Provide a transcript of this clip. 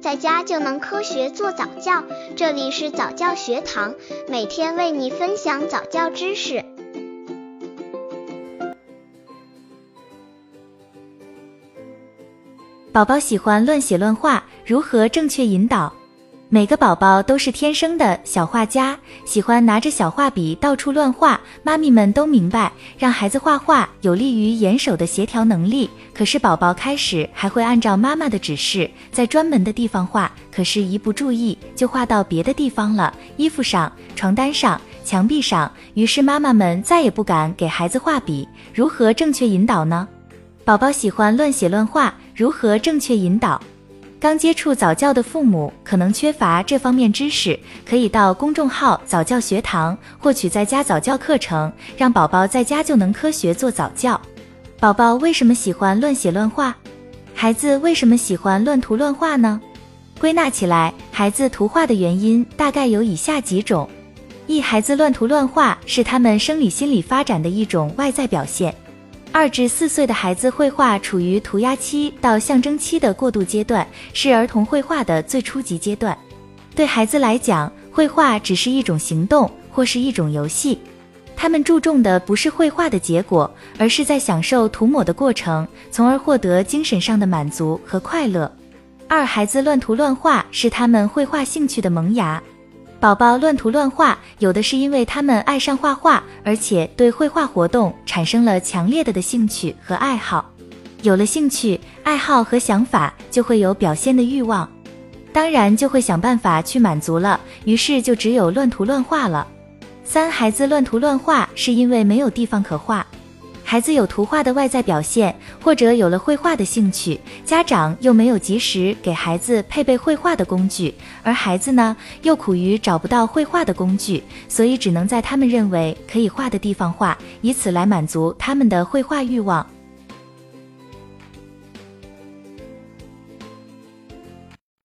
在家就能科学做早教。这里是早教学堂，每天为你分享早教知识。宝宝喜欢乱写乱画，如何正确引导？每个宝宝都是天生的小画家，喜欢拿着小画笔到处乱画。妈咪们都明白，让孩子画画有利于眼手的协调能力。可是宝宝开始还会按照妈妈的指示，在专门的地方画，可是一不注意就画到别的地方了，衣服上、床单上、墙壁上。于是妈妈们再也不敢给孩子画笔。如何正确引导呢？宝宝喜欢乱写乱画，如何正确引导？刚接触早教的父母可能缺乏这方面知识，可以到公众号早教学堂获取在家早教课程，让宝宝在家就能科学做早教。宝宝为什么喜欢乱写乱画？孩子为什么喜欢乱涂乱画呢？归纳起来，孩子图画的原因大概有以下几种：一、孩子乱涂乱画是他们生理心理发展的一种外在表现。二至四岁的孩子绘画处于涂鸦期到象征期的过渡阶段，是儿童绘画的最初级阶段。对孩子来讲，绘画只是一种行动或是一种游戏，他们注重的不是绘画的结果，而是在享受涂抹的过程，从而获得精神上的满足和快乐。二，孩子乱涂乱画是他们绘画兴趣的萌芽。宝宝乱涂乱画，有的是因为他们爱上画画，而且对绘画活动产生了强烈的的兴趣和爱好。有了兴趣、爱好和想法，就会有表现的欲望，当然就会想办法去满足了。于是就只有乱涂乱画了。三、孩子乱涂乱画是因为没有地方可画。孩子有图画的外在表现，或者有了绘画的兴趣，家长又没有及时给孩子配备绘画的工具，而孩子呢又苦于找不到绘画的工具，所以只能在他们认为可以画的地方画，以此来满足他们的绘画欲望。